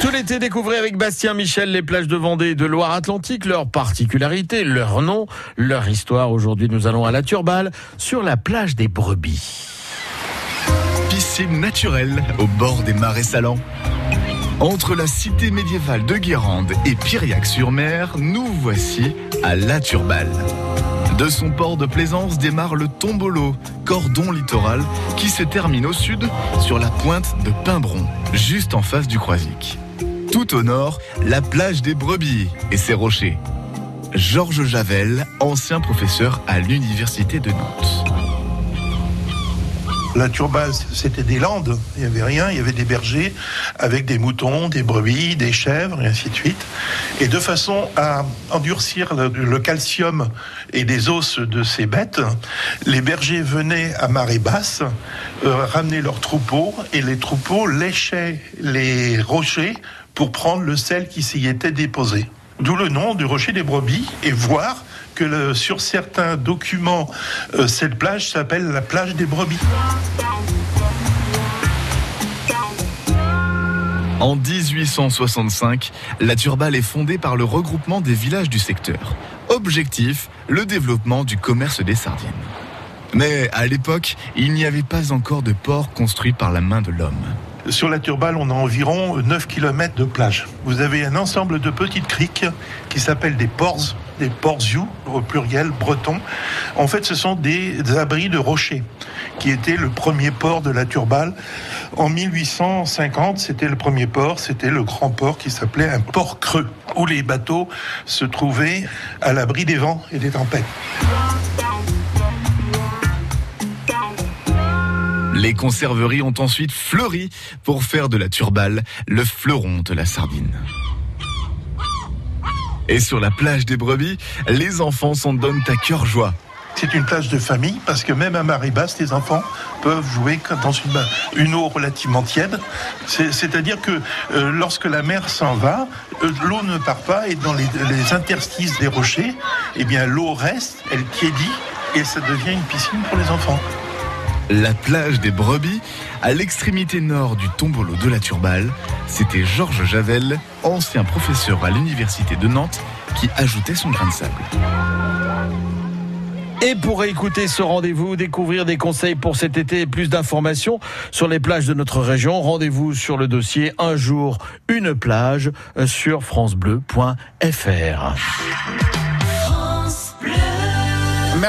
Tout l'été, découvrez avec Bastien Michel les plages de Vendée et de Loire-Atlantique, leurs particularités, leurs noms, leur histoire. Aujourd'hui, nous allons à la Turballe, sur la plage des Brebis. Piscine naturelle au bord des marais salants. Entre la cité médiévale de Guérande et Piriac-sur-Mer, nous voici à La Turballe. De son port de plaisance démarre le Tombolo, cordon littoral, qui se termine au sud sur la pointe de Pimbron, juste en face du Croisic. Tout au nord, la plage des Brebis et ses rochers. Georges Javel, ancien professeur à l'université de Nantes. La Turballe, c'était des landes, il n'y avait rien, il y avait des bergers avec des moutons, des brebis, des chèvres et ainsi de suite. Et de façon à endurcir le, le calcium et les os de ces bêtes, les bergers venaient à marée basse euh, ramener leurs troupeaux et les troupeaux léchaient les rochers pour prendre le sel qui s'y était déposé. D'où le nom du rocher des brebis et voir que sur certains documents, euh, cette plage s'appelle la plage des brebis. En 1865, la Turballe est fondée par le regroupement des villages du secteur. Objectif, le développement du commerce des sardines. Mais à l'époque, il n'y avait pas encore de port construit par la main de l'homme. Sur la Turballe, on a environ 9 km de plage. Vous avez un ensemble de petites criques qui s'appellent des ports, des porziou, au pluriel breton. En fait, ce sont des abris de rochers qui étaient le premier port de la Turballe. En 1850, c'était le premier port, c'était le grand port qui s'appelait un port creux, où les bateaux se trouvaient à l'abri des vents et des tempêtes. Les conserveries ont ensuite fleuri pour faire de la Turballe le fleuron de la sardine. Et sur la plage des brebis, les enfants s'en donnent à cœur joie. C'est une plage de famille parce que même à marée basse, les enfants peuvent jouer dans une, eau relativement tiède. C'est- C'est-à-dire que euh, lorsque la mer s'en va, euh, l'eau ne part pas et dans les, les interstices des rochers, eh bien l'eau reste, elle tiédit et ça devient une piscine pour les enfants. La plage des brebis, à l'extrémité nord du tombolo de la Turballe, c'était Georges Javel, ancien professeur à l'université de Nantes, qui ajoutait son grain de sable. Et pour écouter ce rendez-vous, découvrir des conseils pour cet été et plus d'informations sur les plages de notre région, rendez-vous sur le dossier Un jour, une plage euh, sur francebleu.fr.